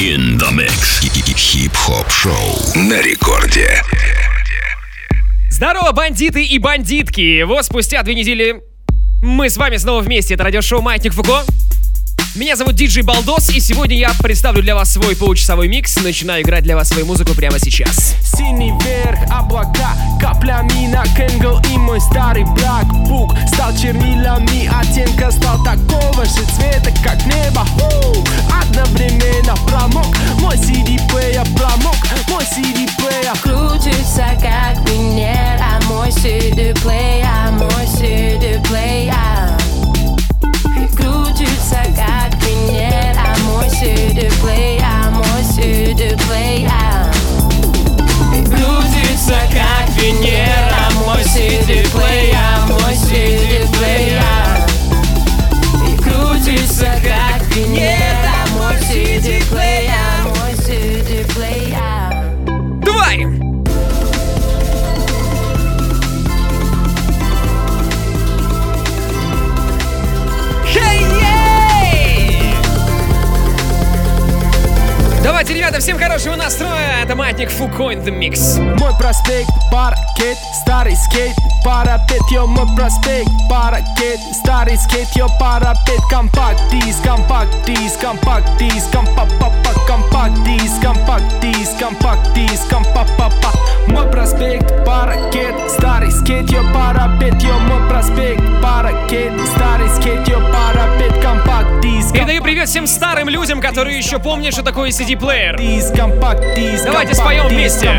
In the mix. Хип-хоп шоу на рекорде. Здорово, бандиты и бандитки! Вот спустя две недели мы с вами снова вместе. Это радиошоу «Маятник Фуко». Меня зовут Диджей Балдос, и сегодня я представлю для вас свой получасовой микс. Начинаю играть для вас свою музыку прямо сейчас. Синий верх, облака, каплями на Kangol И мой старый blackbook стал чернилами Оттенка стал такого же цвета, как небо Ху! Одновременно промок Мой CD-плеер промок Мой CD-плеер Крутится как Венера Мой CD-плеер Мой CD-плеер Крутится как Мой CD-плеер Мой CD-плеер Крутится как Венера Мой CD-плеер Мой CD-плеер Крутится как Венера Давайте, ребята, всем хорошего настроя. Это Маятник Фуко in the Mix. Мой проспект, паркет, старый скейт, парапет, йо, мой проспект, паркет, старый скейт, йо, парапет, компакт диск, компакт диск, компакт диск, компа-па-па, компакт диск, компакт диск, компакт диск, компа-па-па. Мой проспект, паркет, старый скейт, йо, парапет, йо, мой проспект, паркет, старый скейт, йо, парапет, компакт диск, Передаю привет всем старым людям, которые еще помнят, что такое CD-плеер. Диск, Давайте споем вместе.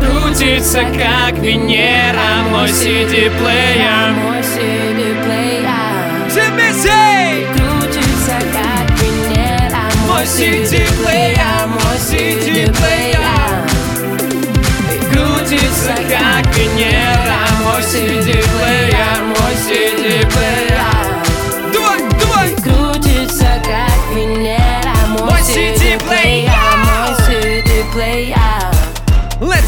Крутится как Венера Мой CD-плеер Мой CD-плеер Все вместе! Крутится как Венера Мой CD-плеер Мой CD-плеер Крутится как Венера Мой CD-плеер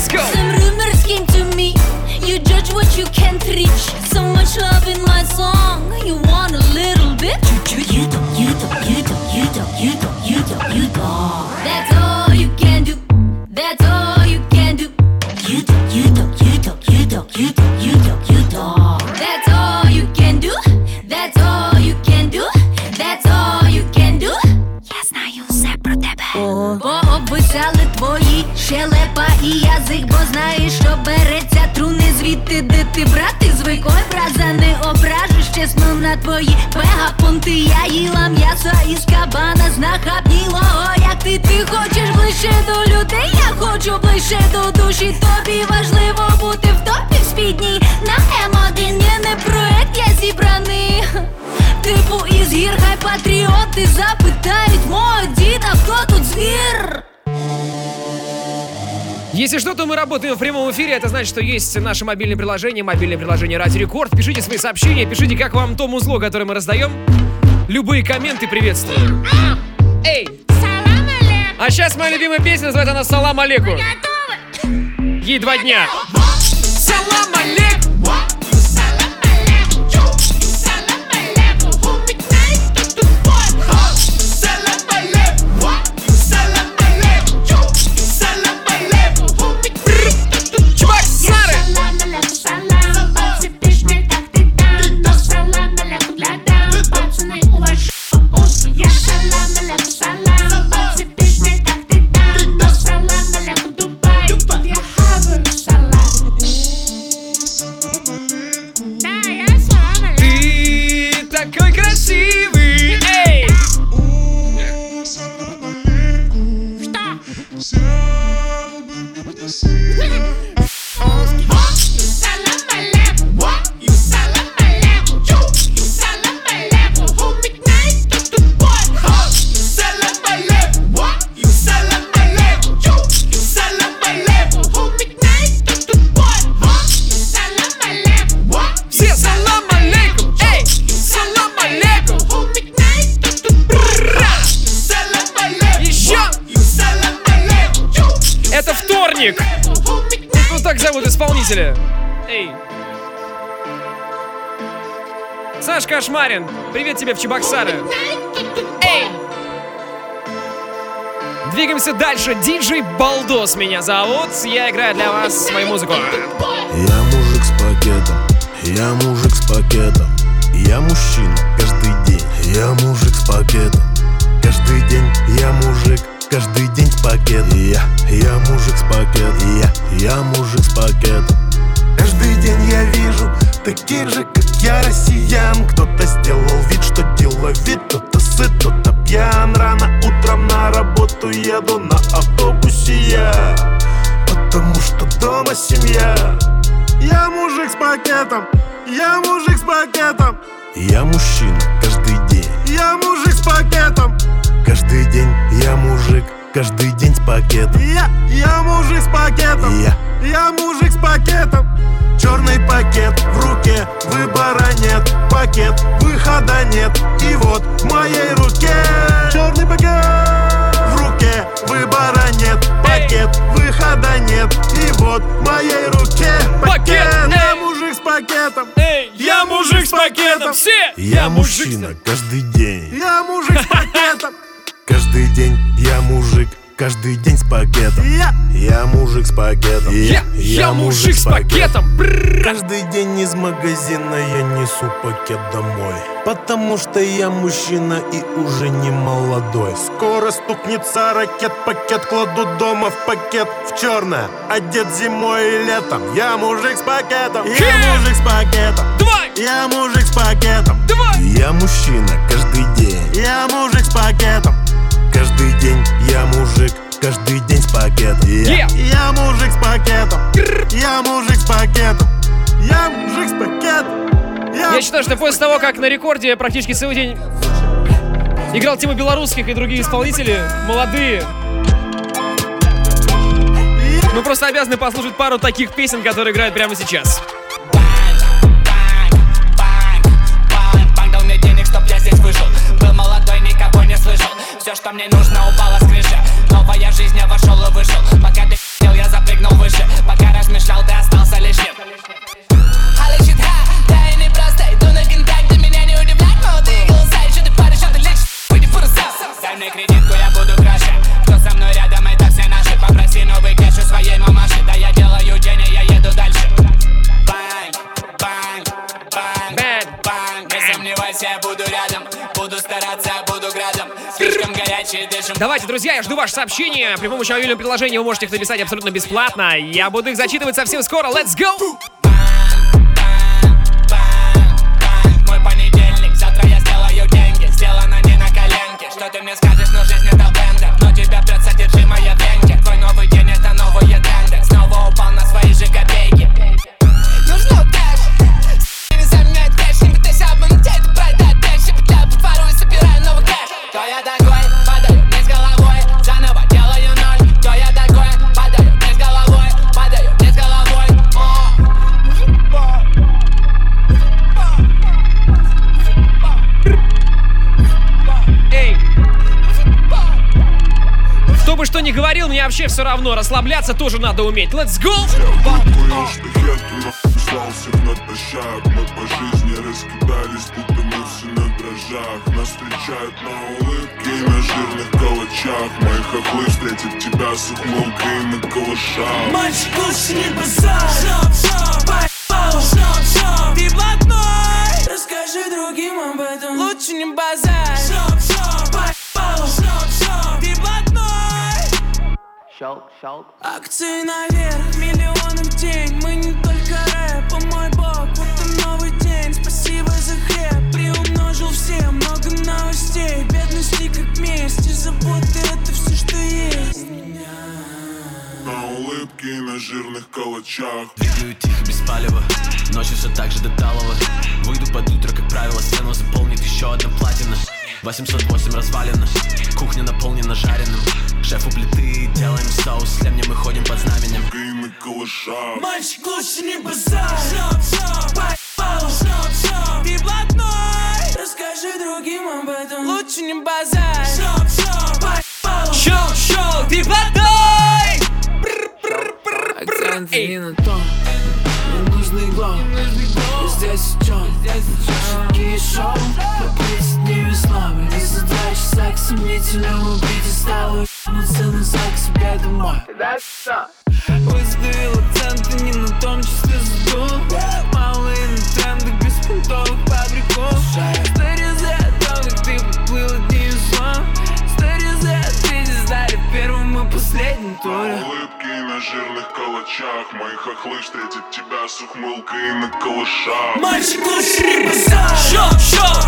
go! Some rumors came to me. You judge what you can't reach. So much love in my song. You want a little bit? You, you, you don't, you don't, you don't, you don't, you don't, you don't, you don't. That's all you can do. That's all you can do. You don't, you don't, you don't, you don't, you don't, you don't, you don't. That's all you can do. That's all you can do. That's all you can do. Я знаю все про тебе. Бо обвисали твої щелепа і Язик, бо знаєш, що береться труни звідти, де ти брати звик. Ой, браза, не ображусь, чесно на твої пегапунти Я їла м'ясо із кабана знахабнілого Як ти, ти хочеш ближче до людей, я хочу ближче до душі. Тобі важливо бути в топі в спідній. На М1 є не проект, я зібраний. Типу із гір, хай патріоти запитають. Мого діда, хто тут звір? Если что, то мы работаем в прямом эфире. Это значит, что есть наше мобильное приложение, мобильное приложение Радио Рекорд. Пишите свои сообщения, пишите, как вам то музло, которое мы раздаем. Любые комменты приветствую. Эй! А сейчас моя любимая песня называется она «Салам алейкум». Ей два дня. Салам алейкум! В Чебоксары. Эй! Двигаемся дальше. Диджей Балдос меня зовут. Я играю для вас свою музыку. Я мужик с пакетом, я мужик с пакетом Я мужчина каждый день, я мужик с пакетом Каждый день я мужик, каждый день с пакетом Я, я мужик с пакетом, я, я мужик с пакетом Каждый день я вижу таких же, как я, россиян. Кто-то сделал вид, что деловит, кто-то сыт, кто-то пьян. Рано утром на работу еду на автобусе я Потому что дома семья. Я мужик с пакетом, я мужик с пакетом. Я мужчина каждый день. Я мужик с пакетом. Каждый день я мужик, каждый день с пакетом. Я, я мужик с пакетом. Я, я мужик с пакетом Черный пакет в руке, выбора нет. Пакет, выхода нет. И вот в моей руке Черный пакет. В руке, выбора нет. Пакет, выхода нет. И вот в моей руке Пакет, Я эй! мужик с пакетом. Эй, я мужик с пакетом. Все! Я мужчина каждый день. Я мужик с пакетом. Каждый день я мужик Каждый день с пакетом. Я, я мужик с пакетом. Я, я мужик с пакетом. Бррр. Каждый день из магазина я несу пакет домой. Потому что я мужчина и уже не молодой. Скоро стукнется ракет, пакет кладу дома в пакет. В черное, одет зимой и летом. Я мужик с пакетом. Я Хе! мужик с пакетом. Давай! Я мужик с пакетом. Давай! Я мужчина каждый день. Я мужик с пакетом Каждый день я мужик Каждый день с пакетом. Я, Yeah. я мужик с пакетом. Я мужик с пакетом. Я мужик с пакетом. Я считаю, что после того, как на рекорде практически целый день играл тема белорусских и другие исполнители, молодые, мы просто обязаны послушать пару таких песен, которые играют прямо сейчас. Все, что мне нужно, упало с крыши. Новая жизнь, я вошел и вышел. Пока ты ел, я запрыгнул выше. Пока размышлял, ты остался лишним. А лечит ха, Давайте, друзья, я жду ваши сообщения. При помощи мобильного приложения вы можете их написать абсолютно бесплатно. Я буду их зачитывать совсем скоро. Let's go! Вообще все равно. Расслабляться тоже надо уметь. Let's go! Мы по жизни раскидались, будто мы все на дрожжах. Нас встречают на улыбке и на жирных калачах. Мои хохлы встретят тебя с ухмылкой на калашах. Мальчик лучше не базар Шоп, шоп, поебал Шоп, шоп, ты блатной. Расскажи другим об этом. Лучше не базар Шоп, шоп, поебал Акции наверх, миллионы в день. Мы не только рэп, о мой бог. Вот и новый день, спасибо за хлеб. Приумножил все, много новостей. Бедности как месть. И заботы Это все, что есть На улыбке на жирных калачах. Двигаю тихо, без палева. Ночью все так же до талого Выйду под утро, как правило Стену заполнит еще одна платина. 808 развалина Кухня наполнена жареным. Шеф у плиты, делаем соус. С мы ходим под знаменем. И на калашах. Мальчик лучше не базар Шоп, шоп, поебал Шоп, шоп, ты блатной. Расскажи другим об этом. Лучше не базар Шоп, шоп, поебал Шоу, шоу, ты водой! Акцент не на том Мне нужный И здесь чем? Шутки и шоу Попить не весна Не за два часа к сомнительному бите стало ебнуть Мерседес, к себе домой Выставил акценты не на том числе задул. Малые на трендах беспонтовых фабриков Сторизы о том, как ты поплыл одним из слов Сторизы ответить сдали в первом и туре. Улыбки на жирных калачах. Мои хохлы встретят тебя с ухмылкой на калашах Мальчик лучше базар. Шоу, шоу,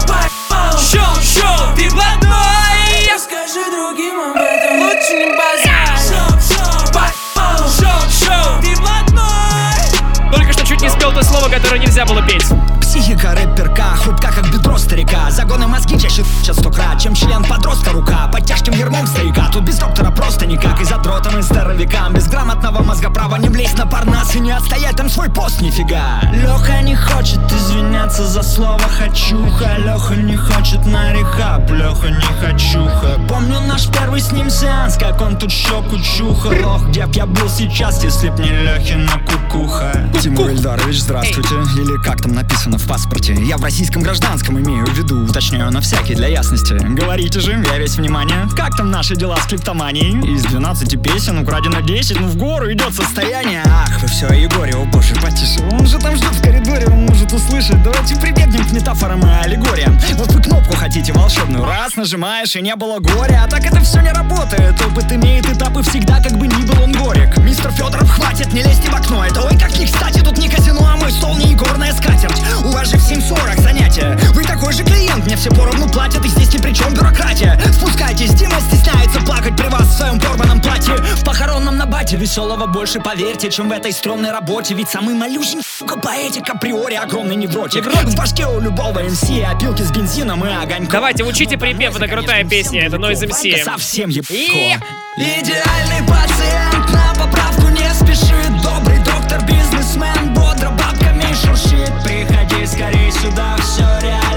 шоу, шоу Ты блатной Я скажу другим об этом. Лучше не базар. Шоу, шоу, шоу, шоу Ты блатной Только что чуть не спел то слово, которое нельзя было петь. Психика рэперка, хрупка как бедро старика. Загоны мозги чаще сейчас сто крат, чем член подростка рука. Под тяжким ермом стояка, тут без доктора просто никак. И задротом, и здоровякам, без грамотного мозга права Не влезть на парнас и не отстоять там свой пост нифига. Леха не хочет извиняться за слово «хочуха» Леха не хочет на рехаб, Леха не хочуха. Помню наш первый с ним сеанс, как он тут щеку чухал Ох, где б я был сейчас, если б не Лехина кукуха. Тимур Ильдарович, здравствуйте. Или как там написано в паспорте. Я в российском гражданском имею в виду Уточняю на всякий для ясности. Говорите же, я весь внимание. Как там наши дела с клиптоманией? Из 12 песен украдено 10 Ну в гору идет состояние. Ах, вы все о Егоре, о боже, потише. Он же там ждет в коридоре, он может услышать. Давайте прибегнем к метафорам и аллегориям. Вот вы кнопку хотите волшебную. Раз нажимаешь и не было горя. А так это все не работает. Опыт имеет этапы всегда, как бы ни был он горек. Мистер Федоров, хватит, не лезьте в окно. Это ой, как не кстати, тут не казино, а мой стол не игорная скатерть У вас же в 7.40 занятия. Вы такой же клиент, мне все поровну платят И здесь ни при чем бюрократия. Спускайтесь, Дима стесняется плакать при вас в своем порванном платье. В похоронном набате веселого больше, поверьте Чем в этой стрёмной работе. Ведь самый малюсенький, сука, поэтик априори огромный невротик. В башке у любого МС опилки с бензином и огоньком. Давайте, учите припев, это крутая песня, это Noise MC. Совсем ебко. Идеальный пациент на поправку не спешит. Добрый доктор, бизнесмен, бодро бабками шуршит. Приходи скорей сюда, все реально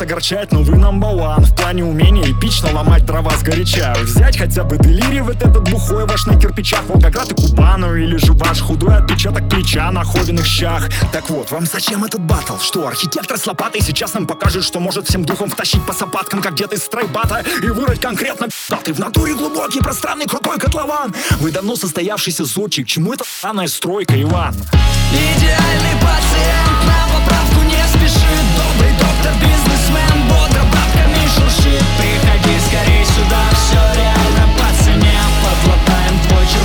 вас огорчать, но вы number В плане умения эпично ломать дрова сгоряча Взять хотя бы делири вот этот бухой ваш на кирпичах. Волгоград и Кубану или же ваш худой отпечаток плеча на ховиных щах. Так вот, вам зачем этот батл? Что, архитектор с лопатой сейчас нам покажет, что может всем духом втащить по сапаткам, как дед из стройбата И вырыть конкретно даты в натуре глубокий, пространный, крутой котлован. Вы давно состоявшийся зодчик, чему эта странная стройка, Иван? Идеальный пациент на поправку не спешит. Добрый доктор, бизнесмен,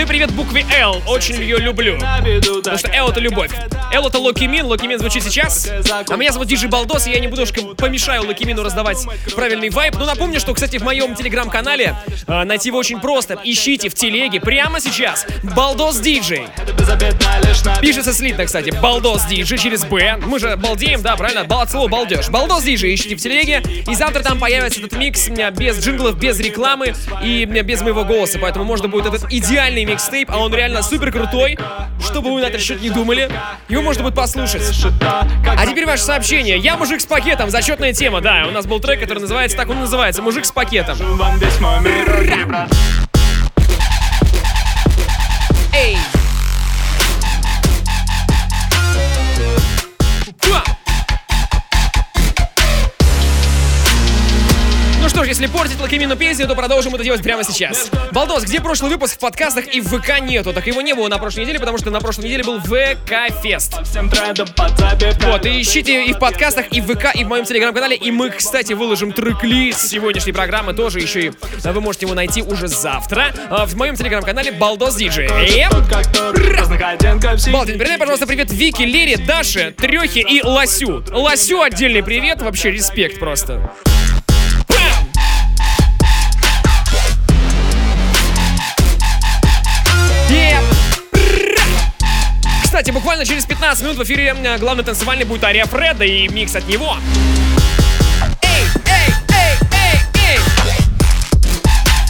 Передаю привет букве Л. Очень ее люблю. Потому что Л это любовь. Л это Loqiemean. Loqiemean звучит сейчас. А меня зовут Диджей Балдос, и я немножко помешаю Loqiemean'у раздавать правильный вайб. Но напомню, что, кстати, в моем телеграм-канале э, найти его очень просто. Ищите в телеге прямо сейчас Балдос Диджей. Пишется слитно, кстати. Балдос Диджей через Б. Мы же балдеем, да, правильно? Бал от балдеж. Балдос Диджей ищите в телеге. И завтра там появится этот микс меня без джинглов, без рекламы и без моего голоса. Поэтому можно будет этот идеальный микстейп, а он реально супер крутой. Что бы вы на этот счет не думали, его можно будет послушать. А теперь ваше сообщение. Я мужик с пакетом, зачетная тема, да. У нас был трек, который называется, так он называется, мужик с пакетом. Если портить Локимину песню, то продолжим это делать прямо сейчас. Балдос, где прошлый выпуск в подкастах и в ВК нету? Так его не было на прошлой неделе, потому что на прошлой неделе был ВК Фест. Вот, и ищите и в подкастах, и в ВК, и в моем телеграм-канале. И мы, кстати, выложим трек-лист сегодняшней программы тоже еще и а, вы можете его найти уже завтра а, в моем телеграм-канале Балдос Диджей. Балтин, передай, пожалуйста, привет Вике, Лере, Даше, Трехе и Ласю. Ласю отдельный привет, вообще респект просто. Буквально через 15 минут в эфире главный танцевальный будет Ария Фреда и микс от него.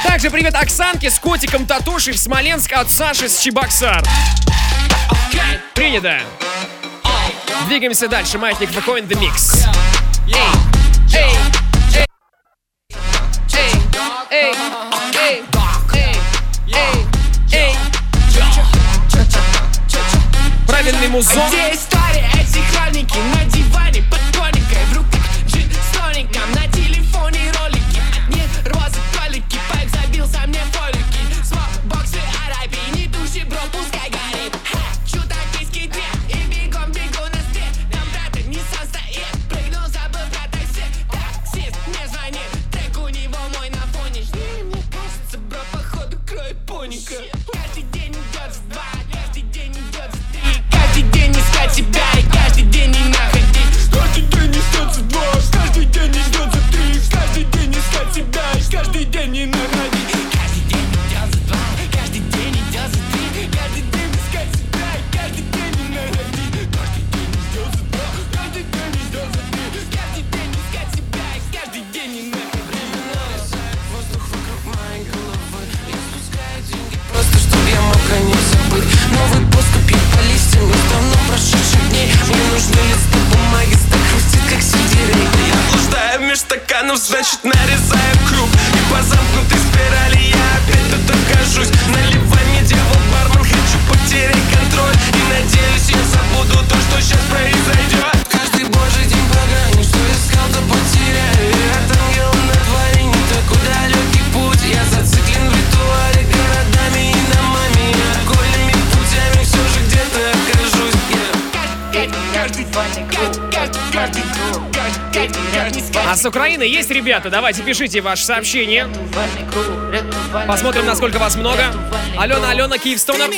Также привет Оксанке с котиком Татошей в Смоленск от Саши с Чебоксар. Принято. Двигаемся дальше. Маятник выходит The Mix. Эй, эй, эй, эй, эй, Правильный музон. Где история эти хроники на диване каждый день несется три. Каждый день искать себя. И каждый день не находить. Каждый день идет за два, каждый день идет за три. Каждый день искать себя. И каждый день не находить. Каждый день идет за два, каждый день идет за три. Каждый день искать себя. И каждый день не находить. Воздух просто, чтобы я мог о забыть. Новый поступи по листьям из давно прошедших дней. Мне нужны листы бумаги, блуждаю меж стаканов, значит нарезаю круг. И по замкнутой спирали я опять тут окажусь. Наливай мне дьявол бармен, хочу потерять контроль. И надеюсь я забуду то, что сейчас произойдет с Украины есть ребята? Давайте пишите ваши сообщения. Посмотрим, насколько вас много. Алена, Алена, Киевстонер.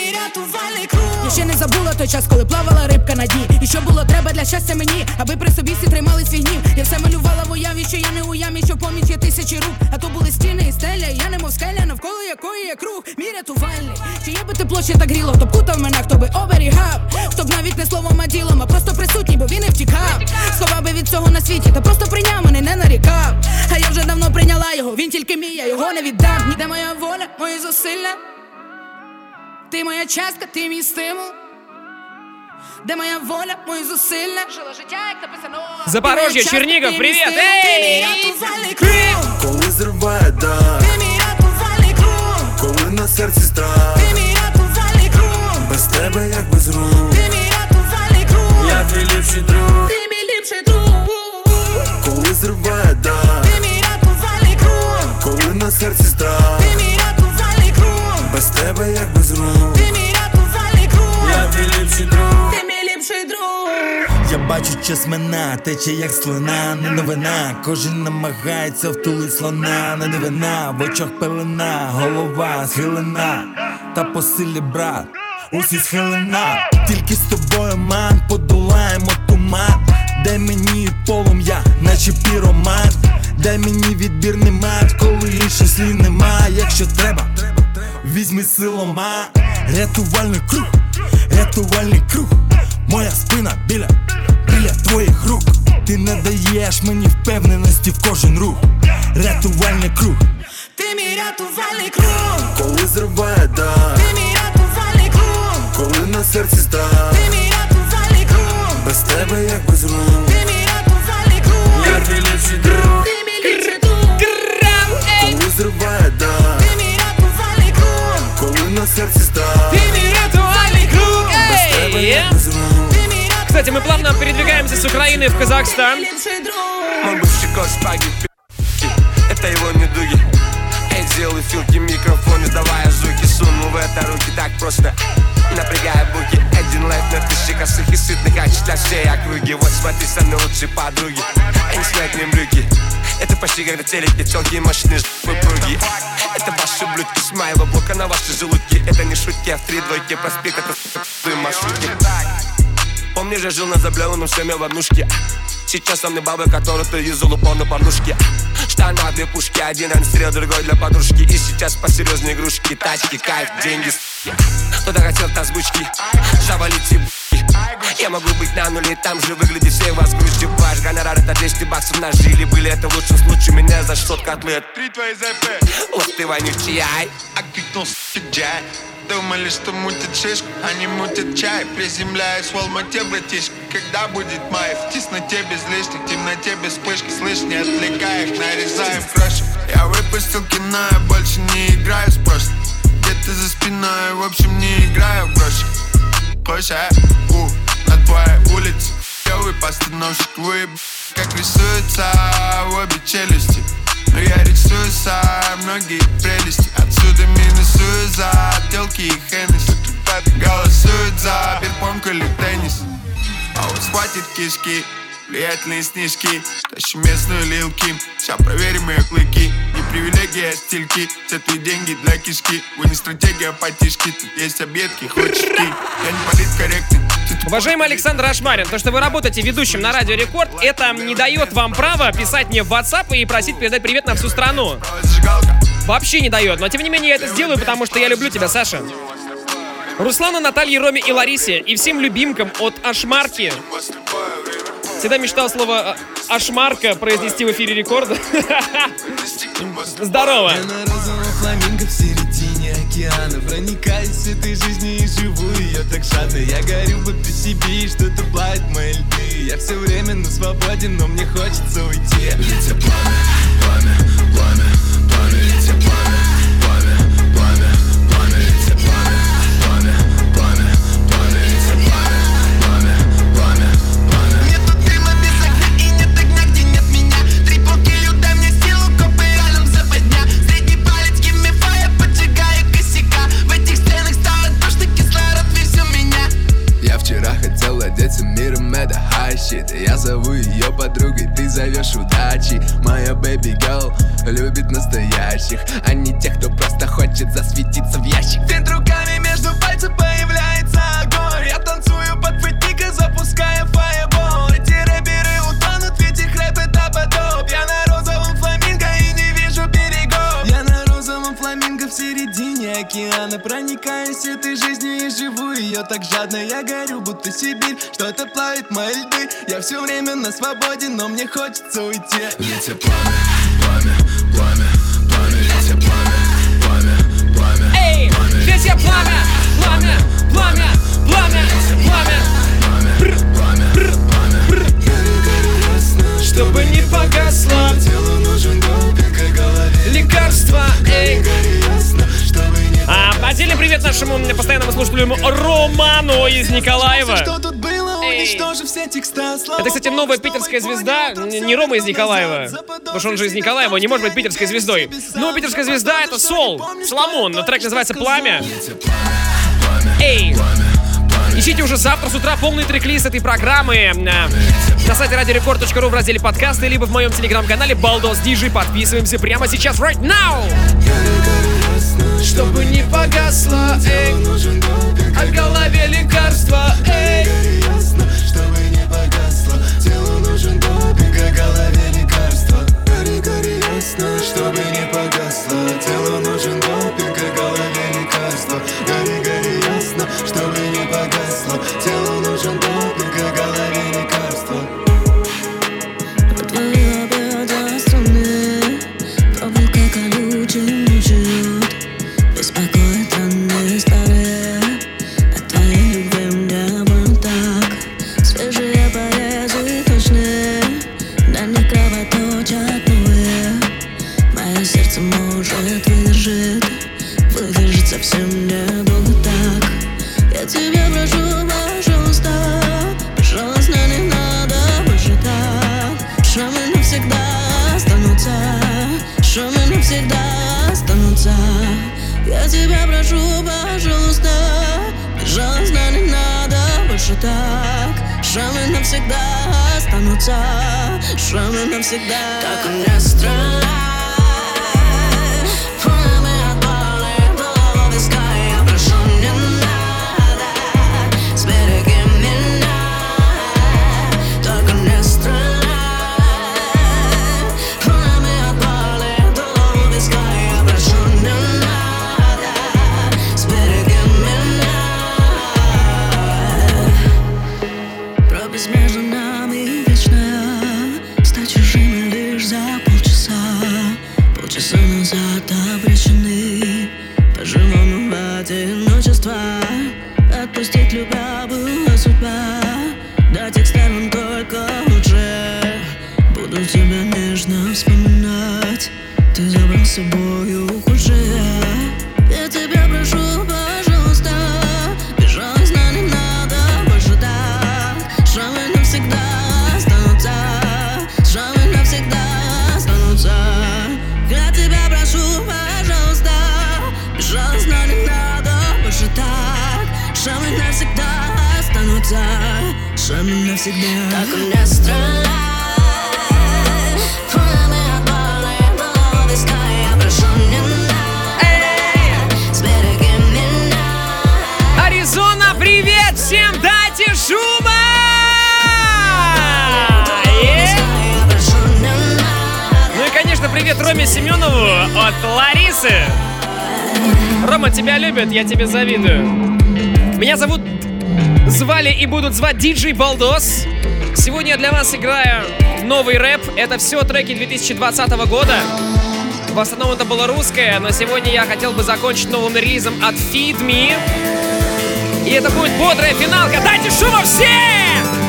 Ще не забула той час, коли плавала рибка на дні. І що було треба для щастя мені, аби при собі всі тримали свій гнів. Я все малювала в уяві, що я не у ямі, що поміч є тисячі рук. А то були стіни і стеля, і я немов скеля, навколо якої є круг. Мій рятувальний. Чи є би тепло, ще так гріло, хто б кутав мене, хто би оберігав, хто б навіть не словом, а ділом, а просто присутній, бо він не втікав. Сховав би від цього на світі, та просто прийняв мене, не нарікав. А я вже давно прийняла його, він тільки мій, я його не віддам. Ніде моя воля, мої зусилля. Ти моя частка, ти мій стимул. Де моя воля, мої зусилля. Жила життя, як написано. Чернигов, привет! стимул, Ей! Коли зриває дах, Ти мій рятувальний круг. коли на серці страх, Ти мій рятувальний круг. без тебе як без рук. Ти мій рятувальний круг. Я твій ліпший друг, Ти мій ліпший друг. коли зриває дах, Ти мій рятувальний круг. коли на серці страх, Ти мій. Без тебе як без рук. Ти мій рятувальний круг. Я твій ліпший друг. Ти мій ліпший друг. Я бачу час мина, тече як слина, не новина. Кожен намагається втулить слона, не дивина, в очах пелена, голова схилена, та по силі брат, усі схилена. Тільки з тобою, ман, подолаємо туман. Дай мені полум'я, наче піроман. Дай мені відбірний мат, коли інших слів нема. Якщо треба, візьми силома, рятувальний круг, рятувальний круг. Моя спина біля, біля твоїх рук. Ти не даєш мені впевненості в кожен рух. Рятувальний круг. Ти мій рятувальний круг. Коли зриває дах, Ти мій рятувальний круг. коли на серці страх, Ти мій рятувальний круг. без тебе як без рук. Ти мій рятувальний круг. Я твій ліпший друг, коли на серці страх, Ты мой ритуальный круг! без тебе Эй! як без рук. Ти мій рятувальний Кстати, мы плавно передвигаемся с Украины в Казахстан. ліпший друг. Мой бывший кот шпаги пи***ки Это его недуги Эй, сделай филки, микрофон, издавая звуки Сунул в это руки так просто Напрягая буки Один лайф на тысячи косых и сытных А для всей округи Вот смотри, со мной лучшие подруги Они снять мне брюки это почти как на телеке Телки мощные жопы пруги Это ваши блюдки с моего блока на ваши желудки. Это не шутки, а в три двойки проспект Это маршрутки Помнишь, я жил на заблеванном шлеме в однушке Сейчас со мной бабы, которые ты юзал упор на порнушке Штана, две пушки, один анстрел, другой для подружки. И сейчас посерьезнее игрушки, тачки, кайф, деньги. Кто-то хотел озвучки, шавалить и б***ки. Я могу быть на нуле, там же выглядит всех вас грустью Ваш гонорар это 200 баксов на жили Были это в лучшем случае меня за 600 котлет. Три твои ЗП Ох ты вонючий ай. А крикнул джай Думали, что мутят шишку, они мутят чай. Приземляюсь в Алмате, братишка Когда будет май? В тесноте без лишних, в темноте без вспышки Слышь, не отвлекай их, нарезаем крошек. Я выпустил кино, я больше не играю с прошлым Где-то за спиной, в общем, не играю в гроши. Хочешь, а? У, на твоей улице. Клевый постановщик, вы как рисуются обе челюсти но я рисую сам многие прелести. Отсюда минусую за телки и Хеннесси Голосуют за бирпонг или теннис. А вот схватит кишки Влиятельные снежки. Тащи местную лил Ким Сейчас проверим ее клыки. Не привилегия, а стильки твои деньги для кишки. Вы не стратегия, а потишки. Тут есть обедки, хочешь ки Я не политкорректный Уважаемый Александр Ашмарин, то, что вы работаете ведущим на Радио Рекорд, это не дает вам права писать мне в WhatsApp и просить передать привет на всю страну. Вообще не дает, но тем не менее я это сделаю, потому что я люблю тебя, Саша. Руслану, Наталье, Роме и Ларисе и всем любимкам от Ашмарки. Всегда мечтал слово а, Ашмарка произнести в эфире рекорда. Здорово! Я на розовом фламинго в середине океана Проникаюсь этой жизнью и живу так жадно Я горю себе и что-то плавит мои льды. Я все время на свободе, но мне хочется уйти. Летя пламя, пламя, пламя, пламя, это shit Я зову ее подругой, ты зовешь удачи. Моя baby girl любит настоящих А не тех, кто просто хочет засветиться в ящик. Винт руками океана Проникаюсь этой жизнью и живу ее так жадно Я горю, будто Сибирь, что-то плавит мои льды Я все время на свободе, но мне хочется уйти Летя пламя, пламя, пламя, пламя, летя пламя, пламя, пламя Эй, летя пламя, пламя, пламя, пламя, пламя Бр, бр, бр. Чтобы не погасло Телу нужен допинг, а голове Лекарство, эй отдельный привет нашему постоянному слушателю Роману из Николаева. Это, кстати, новая питерская звезда, не Рома из Николаева. Потому что он же из Николаева, не может быть питерской звездой. Новая питерская звезда — это Сол, Соломон, но трек называется «Пламя». Эй! Ищите уже завтра с утра полный трек-лист этой программы э, на сайте радиорекорд.ру в разделе подкасты, либо в моем телеграм-канале Балдос Диджи. Подписываемся прямо сейчас, right now! Чтобы не погасло, эй, а в голове лекарства, эй. ясно, чтобы не погасло Телу нужен допинг, а голове лекарство Гори, гори ясно, чтобы не погасло Телу нужен так. Шрамы навсегда останутся Шрамы навсегда. Как он не стреляй всегда Как у нас страна Аризона, привет всем! Дайте шума! Ну и, конечно, привет Роме Семенову от Ларисы. Рома, тебя любят, я тебе завидую. Меня зовут звали и будут звать диджей Балдос. Сегодня я для вас играю новый рэп. Это все треки 2020 года. В основном это было русское, но сегодня я хотел бы закончить новым релизом от Feed Me. И это будет бодрая финалка. Дайте шума всем!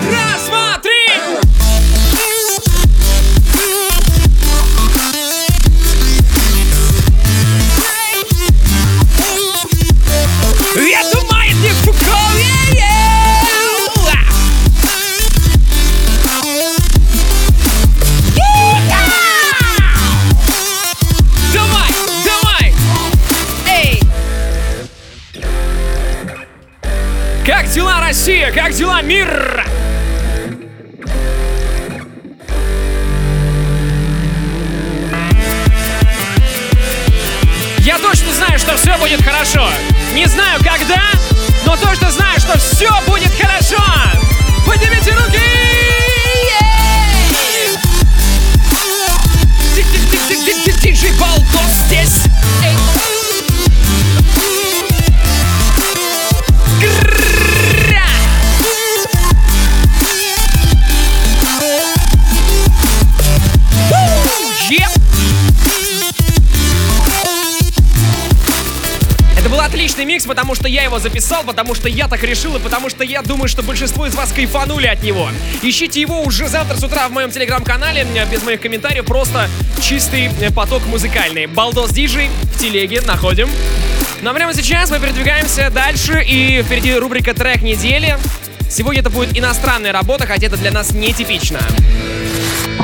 Россия! Как дела, мир? Я точно знаю, что все будет хорошо. Не знаю когда, но точно знаю, что все будет хорошо. Поднимите руки! Диджей Балдос здесь! Отличный микс, потому что я его записал, потому что я так решил, и потому что я думаю, что большинство из вас кайфанули от него. Ищите его уже завтра с утра в моем телеграм-канале, без моих комментариев, просто чистый э, поток музыкальный. Балдос Диджей в телеге находим. Но прямо сейчас мы передвигаемся дальше, и впереди рубрика «Трек недели». Сегодня это будет иностранная работа, хотя это для нас нетипично.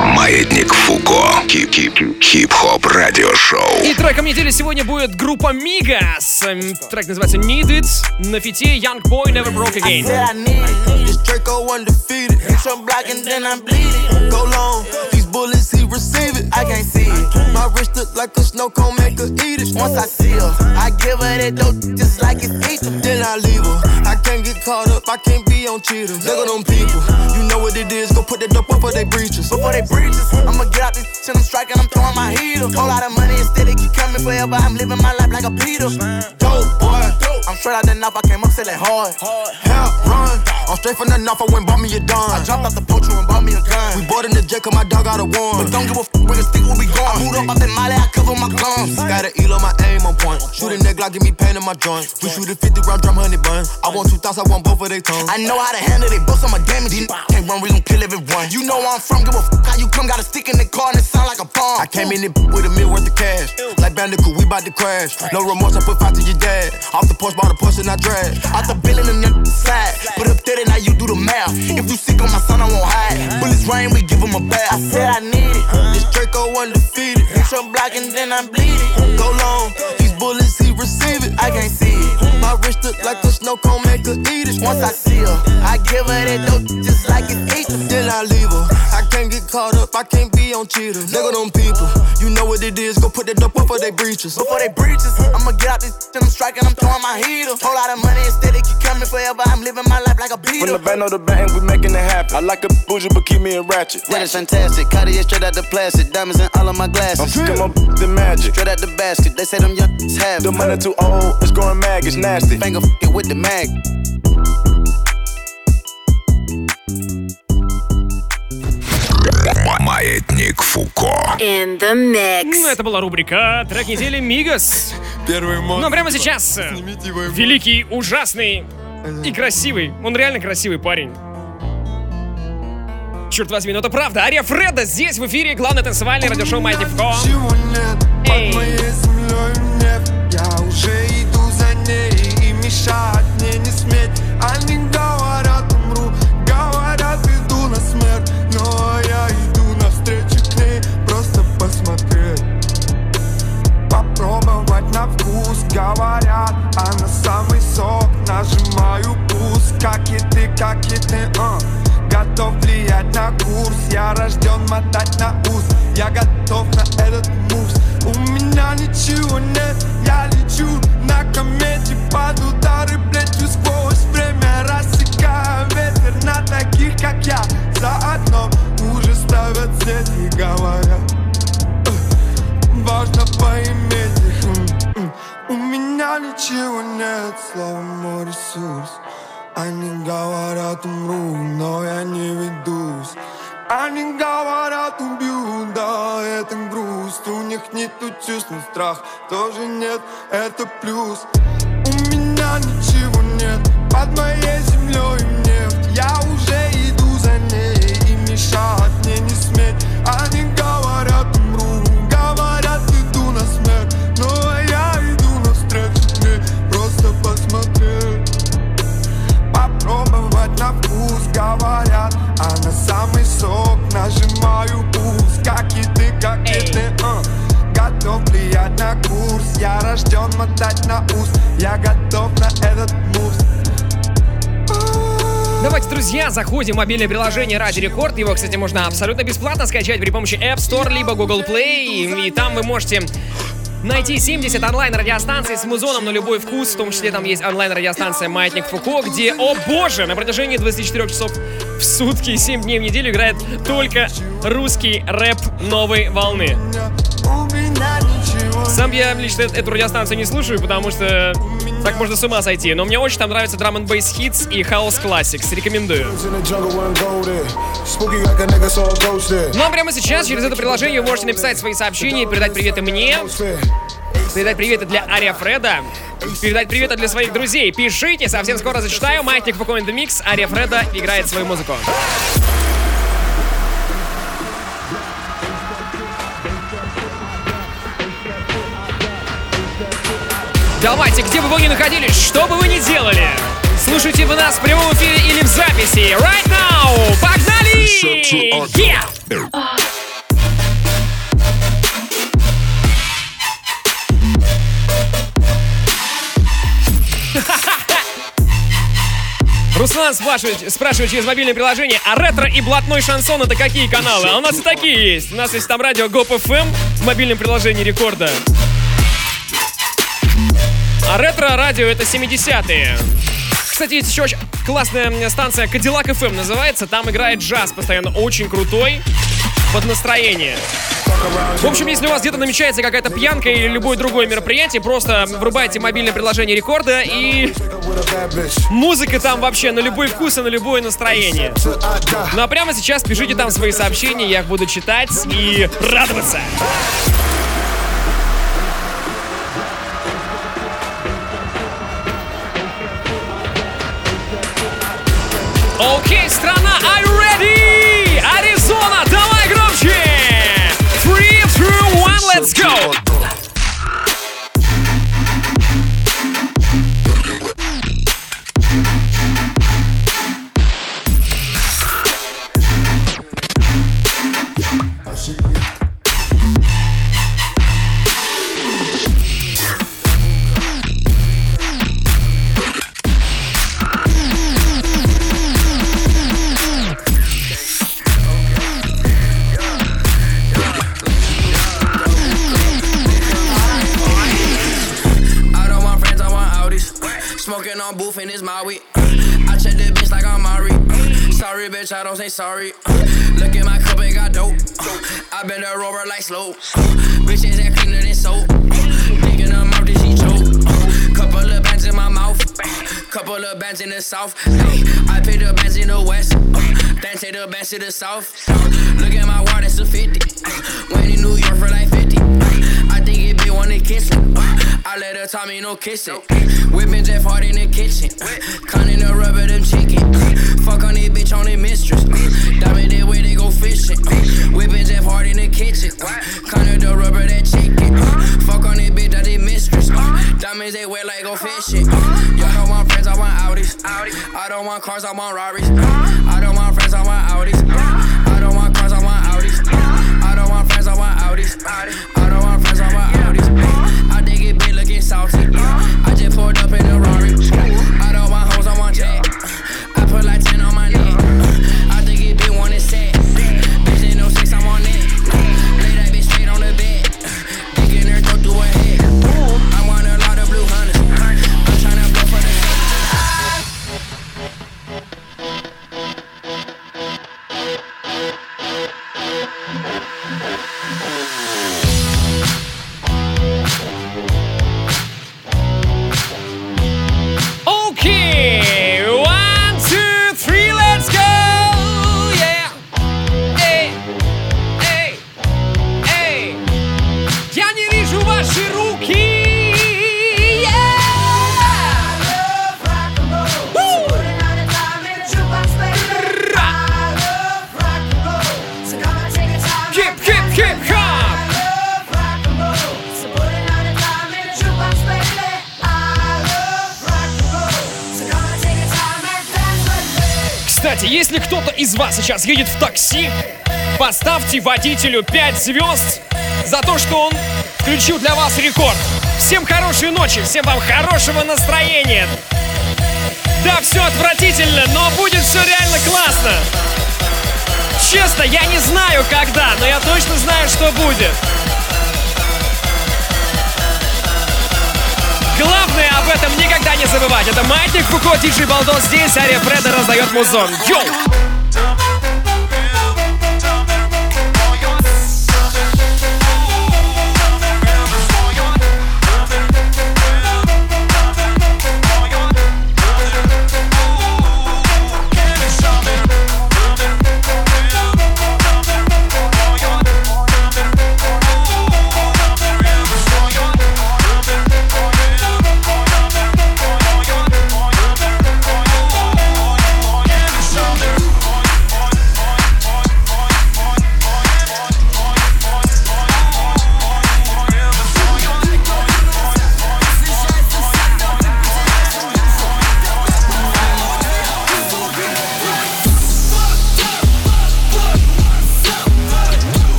Маятник Фуко. Хип-хоп радиошоу. И треком недели сегодня будет группа Migos. Эм, Трек называется Need It на фите Young Boy Never Broke Again. I need it. This Draco undefeated. Hit some block and then I'm bleeding. Go long. These bullets, he receive it. I can't see it. My wrist look like a snow cone, make her eat it. Once I see her, I give her that dope just like it's ether. Then I leave her. I can't get caught up. I can't be on cheaters. Look at them people. You know what it is. Go put that dope up for they breaches. Before they breaches, I'ma get out this shit. I'm striking. I'm throwing my heater. Whole lot of money instead it keep coming forever. I'm living my life like a Peter. Dope boy. I'm straight out the knife. I came up selling hard. Hell run. I'm straight from the knife. I went bought me a dime. I jumped out the poacher and bought me a gun. We bought in the jet 'cause my dog got a one. Don't give a f- bring a stick when we gone. I moved up out that molly. I cover my gums. Got an eel on my aim on point. Shoot a neck Glock, give me pain in my joint. We shoot a 50 round drum, honey bun. I want two thoughts. I want both of their tongues. I know how to handle it. Books, I'm a damage. These can't run. We gon' kill everyone. You know where I'm from. Give a f- how you come. Got a stick in the car and it sound like a bomb. I came in it with a meal worth of cash. Like Bandicoot, we bout to crash. No remorse. I put five to your dad. Off the porch, bought a push and I drag. Out the bill and the side. Put up 30, now you do the math. If you sick on my son, I won't hide. Bullets rain, we give him a bath. I said I need it. This Draco undefeated. Hit some block and then I'm bleeding. Go long. These bullets, he receive it. I can't see it. My wrist look like a snow cone, make her eat it. Once I see her, I give her that dope just like it's ether. Then I leave her. I can't get caught up. I can't be on cheaters. Look at them people. You know what it is. Go put that dope up for they breaches. Before they breaches, I'ma get out this shit. I'm striking. I'm throwing my heater. Whole lot of money instead it keep coming forever. I'm living my life like a From the band of the band, we making it happen. I like a bougie, but keep me in ratchet. That is fantastic. Cartier straight out the plastic. Diamonds in all of my glasses. I'm of my the magic. Straight out the basket. They say them young have The money too old, it's growing mag, it's nasty. Finger f it with the mag. Маятник Фуко. In the mix. Ну, это была рубрика «Трек недели Мигас». Первый монстр. Но прямо сейчас э, великий, ужасный и красивый. Он реально красивый парень. Черт возьми, но это правда. Ария Фреда здесь в эфире, главное танцевальное радиошоу землей нефть Я уже иду за ней и мешать мне не сметь. Они говорят умру, говорят иду на смерть. Но я иду навстречу к ней, просто посмотреть. Попробовать на вкус, говорят Она самый сок, нажимаю пуск Как и ты, как и ты, а Готов влиять на курс. Я рожден мотать на ус Я готов на этот мувс У меня ничего нет. Я лечу на комете Под удары плетью сквозь время. Рассекая ветер на таких, как я. За окном уже ставят сеть и говорят Важно поиметь их. У меня ничего нет, слово мой ресурс Они говорят умру, но я не ведусь Они говорят убью, да, это грусть У них нету чувств, но страх тоже нет, это плюс У меня ничего нет, под моей землей нефть на вкус, говорят Она самый сок, нажимаю пульс Как и ты, как и ты, а. Готов влиять на курс Я рожден мотать на ус Я готов на этот мув Давайте, друзья, заходим в мобильное приложение Ради Рекорд. Его, кстати, можно абсолютно бесплатно скачать при помощи App Store либо Google Play. И там вы можете найти 70 онлайн-радиостанций с музоном на любой вкус. В том числе там есть онлайн-радиостанция Маятник Фуко, где, о боже, на протяжении 24 часов в сутки и 7 дней в неделю играет только русский рэп новой волны. Сам я лично эту радиостанцию не слушаю, потому что так можно с ума сойти. Но мне очень там нравится Drum and Bass Hits и House Classics. Рекомендую. Ну а прямо сейчас через это приложение вы можете написать свои сообщения, передать приветы мне, передать приветы для Ария Фреда, передать приветы для своих друзей. Пишите, совсем скоро зачитаю. Маятник Фуко Mix. Ария Фреда играет свою музыку. Давайте, где бы вы ни находились, что бы вы ни делали, слушайте вы нас в прямом эфире или в записи. Right now! Погнали! Yeah! Руслан спрашивает, спрашивает через мобильное приложение, а ретро и блатной шансон это какие каналы? А у нас и такие есть. У нас есть там радио Гоп FM в мобильном приложении рекорда. А ретро-радио это 70-е. Кстати, есть еще очень классная станция Cadillac FM называется. Там играет джаз постоянно, очень крутой, под настроение. В общем, если у вас где-то намечается какая-то пьянка или любое другое мероприятие, просто врубайте мобильное приложение рекорда и музыка там вообще на любой вкус и на любое настроение. Ну а прямо сейчас пишите там свои сообщения, я их буду читать и радоваться. Bitch, I don't say sorry. Look at my cup, it got dope. I been a rover like slow. Bitches that cleaner than soap. Digging them out, then she choke. Couple of bands in my mouth. Couple of bands in the south. Ay, I pay the bands in the west. Then take the bands to the south. Look at my wall, that's a 50. Went in New York for like 50. I think it be wanna kiss me. I let her me no kissing. Whipping Jeff Hard in the kitchen. Cunning the rubber, them chicken. Fuck on this bitch on the mistress. Diamond that way they go fishing. Whipping Jeff Hard in the kitchen. Cunning the rubber, that chicken. Fuck on this bitch, that the mistress. Diamonds they wet like go fishing. Y'all don't want friends, I want Audis. I don't want cars, I want Rarries. I don't want friends, I want Audis. I don't want cars, I want Audis. I don't want friends, I want Audis. I don't want friends, I want водителю 5 звезд за то, что он включил для вас рекорд. Всем хорошей ночи, всем вам хорошего настроения. Да, все отвратительно, но будет все реально классно. Честно, я не знаю когда, но я точно знаю, что будет. Главное об этом никогда не забывать. Это Маятник Фуко, диджей Балдос здесь, Ария Фреда раздает музон. Йоу!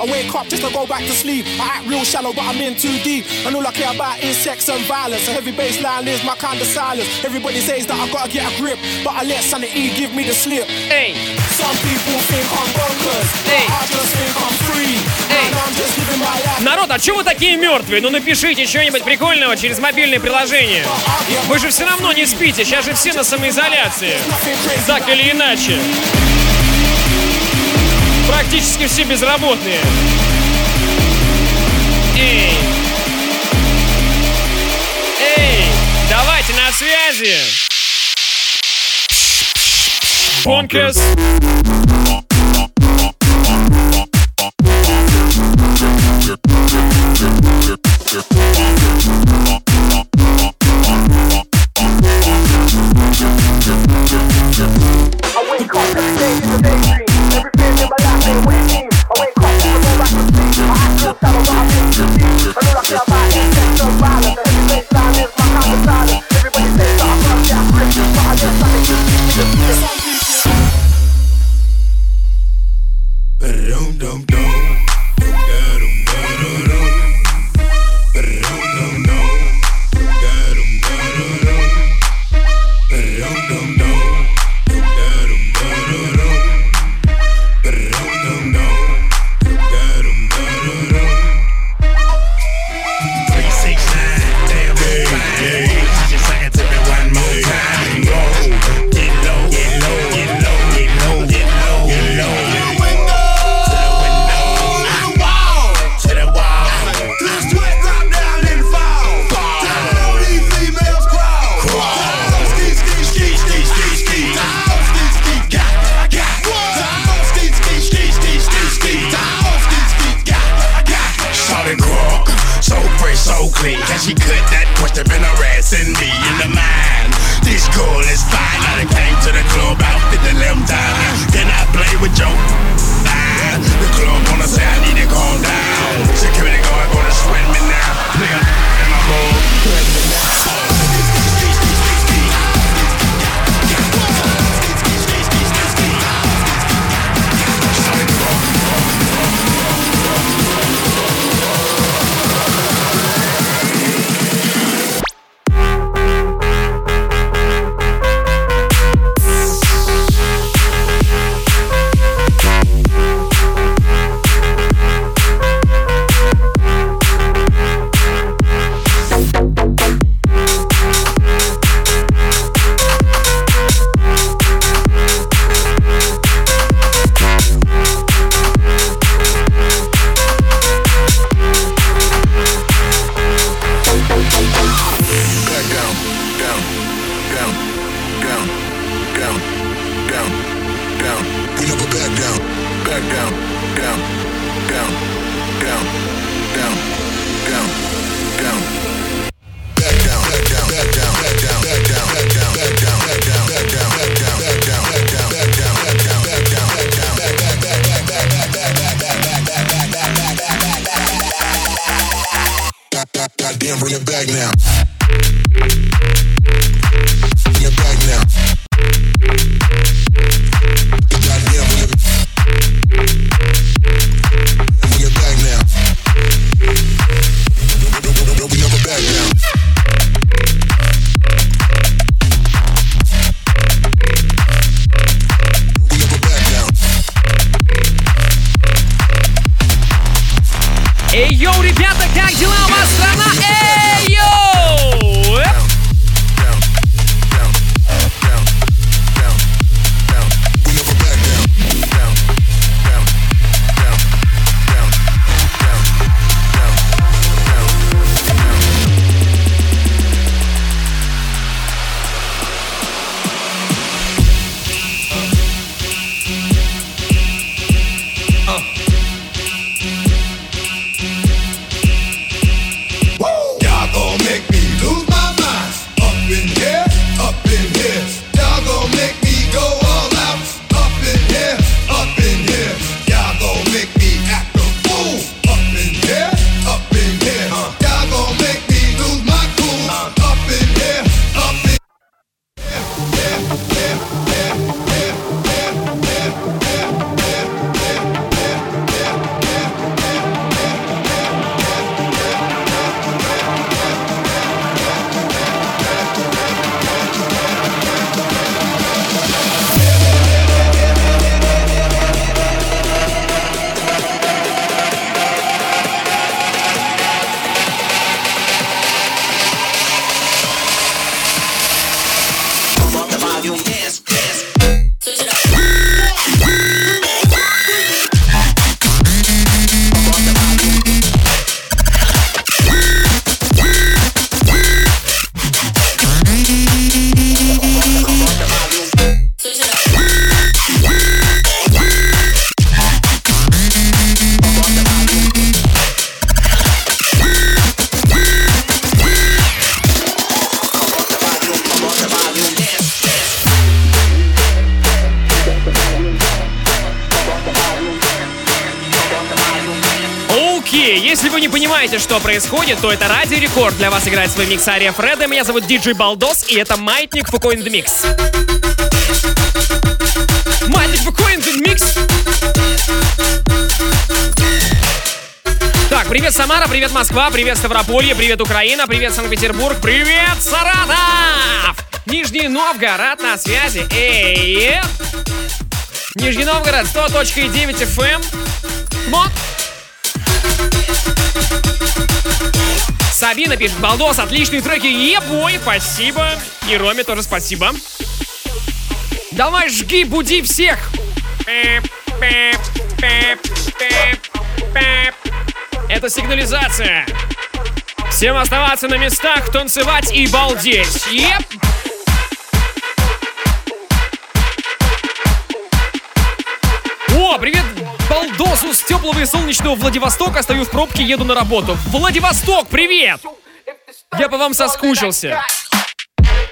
I wake up just to go back to sleep. I act real shallow, but I'm in too deep. And all I care about is sex and violence. A heavy bass line is my kind of silence. Everybody says that I gotta get a grip, but I let sanity give me the slip. Hey. Some people think I'm bonkers, Hey. I just think I'm free. And I'm just living my life. Народ, а чего вы такие мертвые? Ну напишите что-нибудь прикольного через мобильное приложение. Вы же все равно не спите, сейчас же все на самоизоляции. Так или иначе. Практически все безработные. Эй! Эй! Давайте на связи! Бонкес! Shawty происходит, то это Радио Рекорд. Для вас играет свой микс Ария Фреда. Меня зовут Диджей Балдос, и это Маятник Фуко in the. Маятник Фуко in the. Так, привет Самара, привет Москва, привет Ставрополье, привет Украина, привет Санкт-Петербург, привет Саратов! Нижний Новгород на связи. Эй! Нижний Новгород 100.9 FM. Вот. Сабина пишет, Балдос, отличные треки, ебой, спасибо. И Роме тоже спасибо. Давай жги, буди всех. Это сигнализация. Всем оставаться на местах, танцевать и балдеть. Еп! О, Балдосу с теплого и солнечного Владивостока. Стою в пробке, еду на работу. Владивосток, привет! Я по вам соскучился.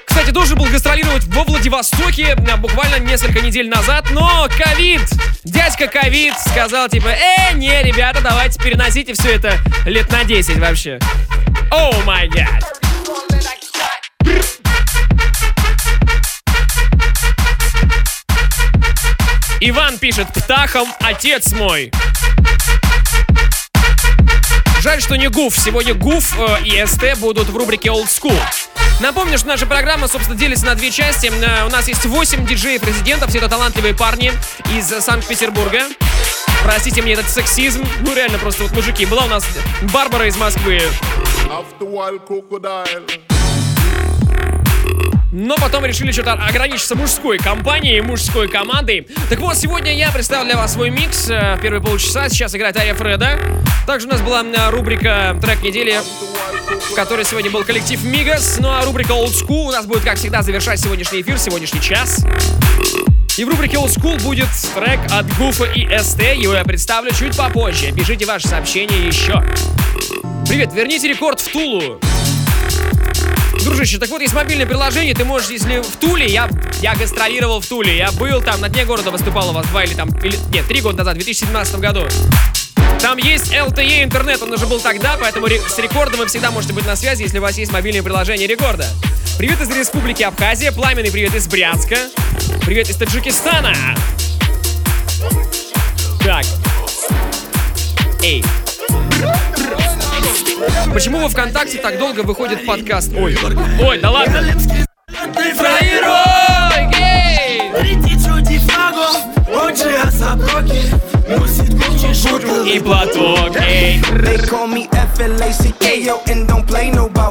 Кстати, должен был гастролировать во Владивостоке а, буквально несколько недель назад, но ковид, дядька ковид сказал типа, э, не, ребята, давайте переносите все это лет на 10 вообще. О май гад. Иван пишет, птахом отец мой. Жаль, что не Гуф. Сегодня Гуф э, и СТ будут в рубрике Old School. Напомню, что наша программа, собственно, делится на две части. Э, У нас есть 8 диджеев-резидентов, все это талантливые парни из Санкт-Петербурга. Простите мне этот сексизм. Ну, реально, просто вот мужики. Была у нас Барбара из Москвы. Но потом решили что-то ограничиться мужской компанией, мужской командой. Так вот, сегодня я представил для вас свой микс. э, Первые полчаса. Сейчас играет Ария Фреда. Также у нас была э, рубрика «Трек недели», в которой сегодня был коллектив Мигас. Ну а рубрика Old School у нас будет, как всегда, завершать сегодняшний эфир, сегодняшний час. И в рубрике Old School будет трек от Гуфа и СТ. Его я представлю чуть попозже. Пишите ваши сообщения еще. Привет, верните рекорд в Тулу. Дружище, так вот, есть мобильное приложение, ты можешь, если в Туле, я, я гастролировал в Туле, я был там, на дне города выступал у вас два или там, или, нет, три года назад, в 2017 году. Там есть LTE интернет, он уже был тогда, поэтому с рекордом вы всегда можете быть на связи, если у вас есть мобильное приложение рекорда. Привет из Республики Абхазия, пламенный привет из Брянска, привет из Таджикистана. Так. Эй. Почему во ВКонтакте так долго выходит подкаст? Ой, ой, да ладно. Фраерой, гей! И платок, эй.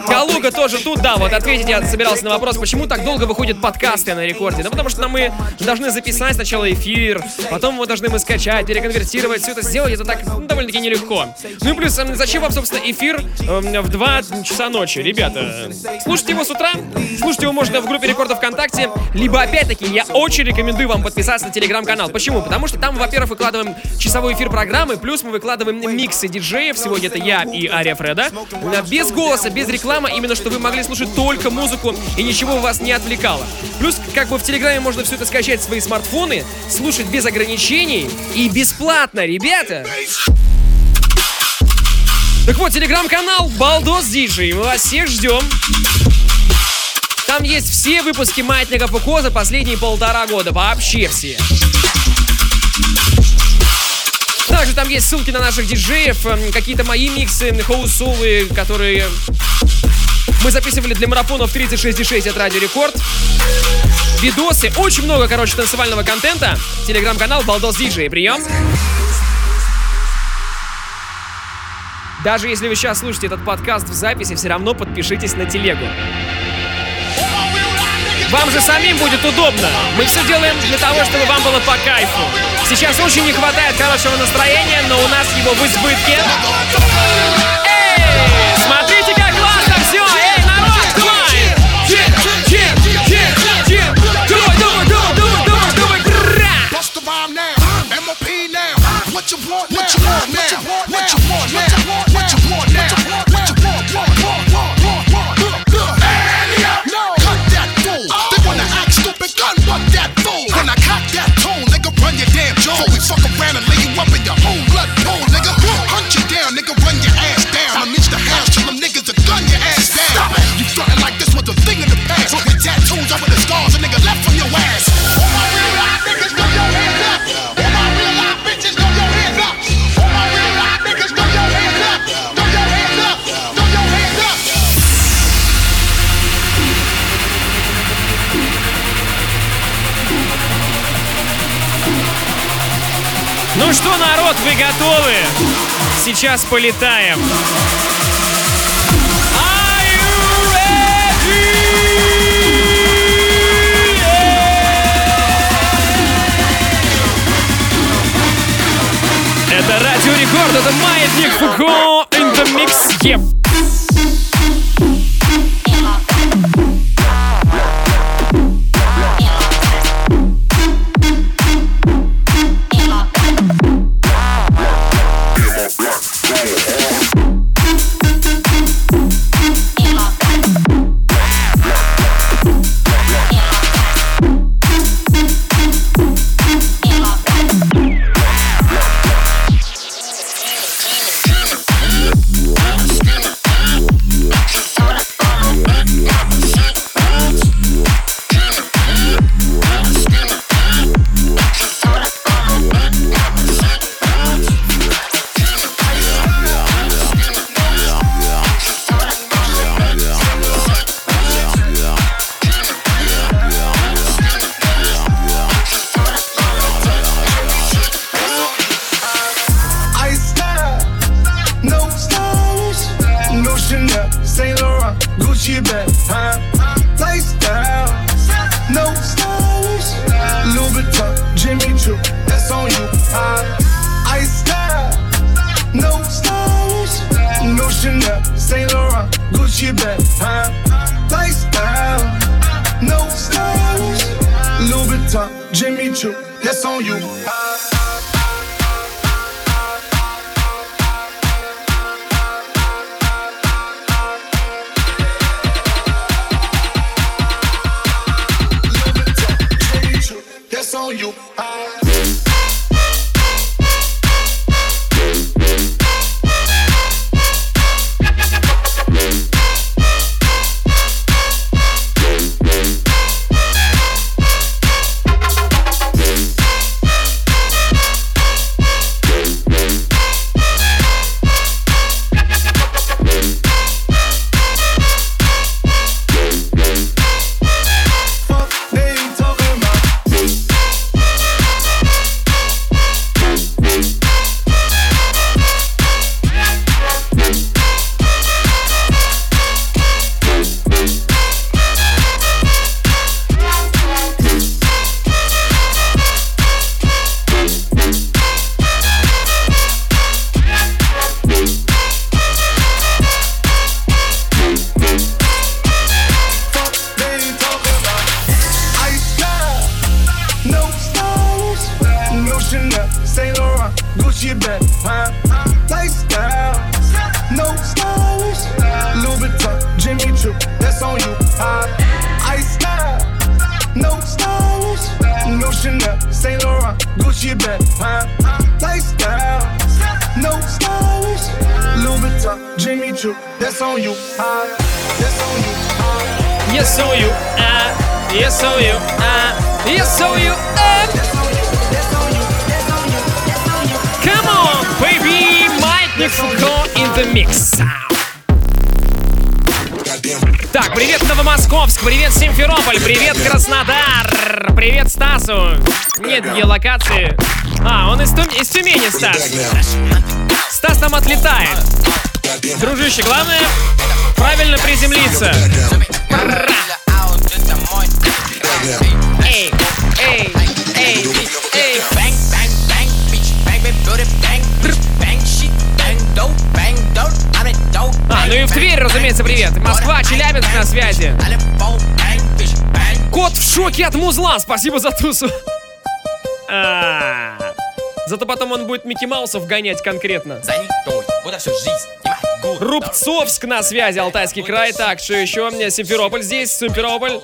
Калуга тоже тут, да, вот ответить я собирался на вопрос, почему так долго выходят подкасты на рекорде. Ну, потому что мы должны записать сначала эфир, потом его должны мы скачать, переконвертировать, все это сделать, это так ну, довольно-таки нелегко. Ну и плюс, эм, зачем вам, собственно, эфир эм, в 2 часа ночи, ребята? Слушайте его с утра, слушайте его можно в группе рекорда ВКонтакте, либо, опять-таки, я очень рекомендую вам подписаться на телеграм-канал. Почему? Потому что там, во-первых, выкладываем часовой эфир программы, плюс мы выкладываем миксы диджеев, сегодня это я и Ария Фреда, без голоса, без рекламы, именно что вы могли слушать только музыку и ничего вас не отвлекало. Плюс, как бы в Телеграме можно все это скачать в свои смартфоны, слушать без ограничений и бесплатно, ребята! Так вот, телеграм-канал Балдос Диджей, мы вас всех ждем. Там есть все выпуски Маятника Фуко за последние полтора года, вообще все. Также там есть ссылки на наших диджеев, эм, какие-то мои миксы, хоусулы, которые мы записывали для марафонов 36,6 от Радио Рекорд. Видосы, очень много, короче, танцевального контента. Телеграм-канал Балдос Диджей, прием. Даже если вы сейчас слушаете этот подкаст в записи, все равно подпишитесь на телегу. Вам же самим будет удобно. Мы все делаем для того, чтобы вам было по кайфу. Сейчас очень не хватает хорошего настроения, но у нас его в избытке. Сейчас полетаем. Это Радио Рекорд, это Маятник Фуко in the mix. Yep. Yes, so you. Ah, yes, so you. Ah, yes, so you. Ah. Come on, baby. Маятник Фуко in the mix. Так, привет Новомосковск, привет Симферополь, привет Краснодар, привет Стасу. Нет геолокации. А, он из, Тюм- из Тюмени, Стас. Стас там отлетает. Дружище, главное правильно приземлиться. А, ну и в Тверь, разумеется, привет. Москва, Челябинск на связи. Кот в шоке от музла, спасибо за тусу. А, Зато потом он будет Микки Маусов гонять конкретно. Куда всю жизнь, Рубцовск на связи, Алтайский край. Так, что еще? Мне Симферополь здесь, Симферополь.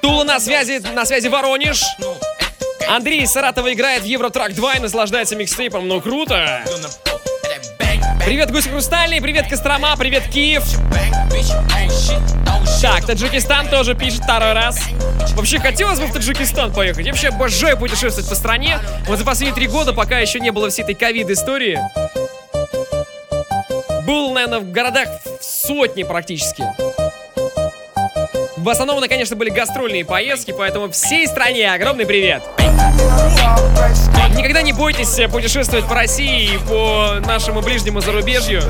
Тула на связи, на связи Воронеж. Андрей Саратова играет в Евротрак 2 и наслаждается микстейпом. Ну круто! Привет, Гусь Хрустальный, привет, Кострома, привет, Киев. Так, Таджикистан тоже пишет второй раз. Вообще, хотелось бы в Таджикистан поехать. Я вообще обожаю путешествовать по стране. Вот за последние три года, пока еще не было всей этой ковид-истории, был, наверное, в городах сотни практически. В основном это, конечно, были гастрольные поездки, поэтому всей стране огромный привет. Никогда не бойтесь путешествовать по России и по нашему ближнему зарубежью.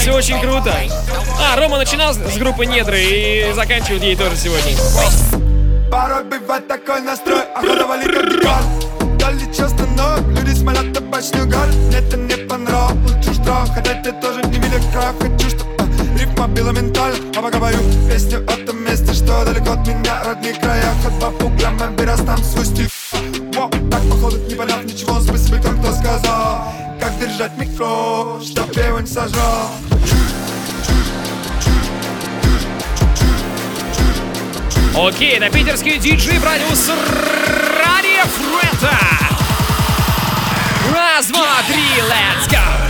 Все очень круто. А, Рома начинал с группы Недры и заканчивает ей тоже сегодня. Порой бывает такой настрой, охота валит как дикан Дали часто но люди смотрят табачную гарь Мне это не понравилось, лучше штраф Хотя ты тоже не велика, хочу, чтоб э, рифма била А пока пою песню о том месте, что далеко от меня Родных краях, ходьба по углам, мы растам свой стиль Во, так походу не поняв ничего, спасибо тем, кто сказал Как держать микро, чтоб его не сожрал Окей, это питерский диджей Брадиус Радио Фрета. Раз, два, три, let's go!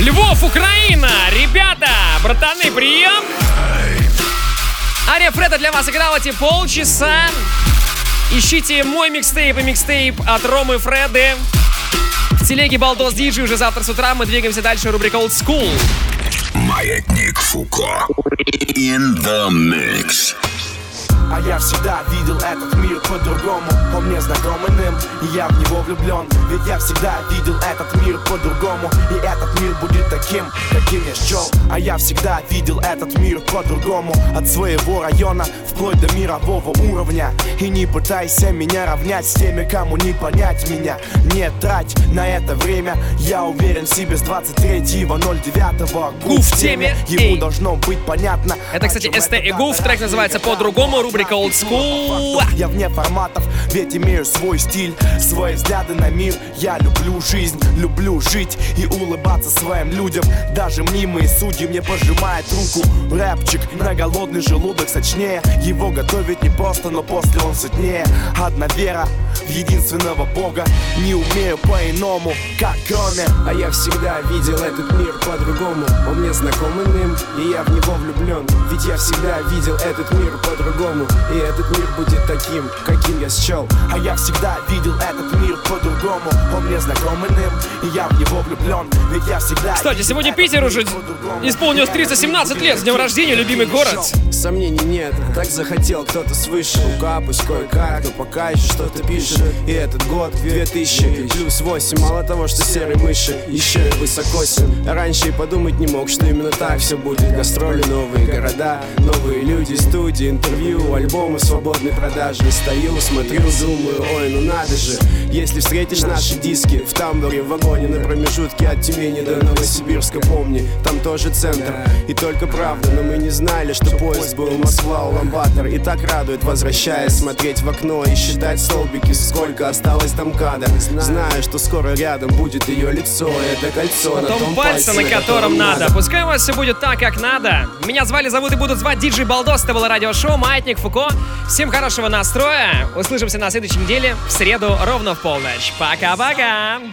Львов, Украина! Ребята, братаны, прием! Ария Фреда для вас играла эти полчаса. Ищите мой микстейп и микстейп от Ромы Фреды. В телеге Балдос Диджи уже завтра с утра мы двигаемся дальше. Рубрика Old School. Маятник Фуко. In the mix. А я всегда видел этот мир по-другому Он мне знакомым, и я в него влюблен. Ведь я всегда видел этот мир по-другому И этот мир будет таким, каким я счел А я всегда видел этот мир по-другому От своего района вплоть до мирового уровня. И не пытайся меня равнять с теми, кому не понять меня. Не трать на это время Я уверен в себе с 23.09 Гуф в теме, Ему должно быть понятно Это, кстати, СТ и Гуф. Трек называется по-другому. Рубрика Old School. я вне форматов, ведь имею свой стиль, свои взгляды на мир. Я люблю жизнь, люблю жить и улыбаться своим людям. Даже мнимые судьи мне пожимают руку. Рэпчик на голодный желудок сочнее. Его готовить не просто, но после он сытнее. Одна вера в единственного Бога. Не умею по-иному, как кроме. А я всегда видел этот мир по-другому Он мне знакомым, и я в него влюблен Ведь я всегда видел этот мир по-другому И этот мир будет таким, каким я счел А я всегда видел этот мир по-другому. Он мне знакомым, и я в него влюблен Ведь я всегда Кстати, сегодня Питер уже исполнилось 317 лет. С днем рождения, любимый город. Сомнений нет, так захотел кто-то свыше. Рука пусть кое-как, но пока еще что-то пишет. И этот год 2000 плюс 8 Мало того, что серые мыши, еще и высокосен Раньше и подумать не мог, что именно так все будет. Гастроли, новые города, новые люди, студии, интервью Альбомы свободной продажи Стою, смотрю, думаю, ой, ну надо же Если встретишь наши диски в тамбуре, в вагоне На промежутке от Тюмени до Новосибирска Помни, там тоже центр И только правда, но мы не знали, что поезд был Москва, Уламбатор И так радует, возвращаясь, смотреть в окно И считать столбики, сколько осталось там кадр Знаю, что скоро рядом будет ее лицо это кольцо на том том пальце, на котором надо. Пускай у вас все будет так, как надо. Меня звали, зовут и будут звать Диджей Балдос. Это было радиошоу «Маятник Фуко». Всем хорошего настроя. Услышимся на следующей неделе в среду ровно в полночь. Пока-пока.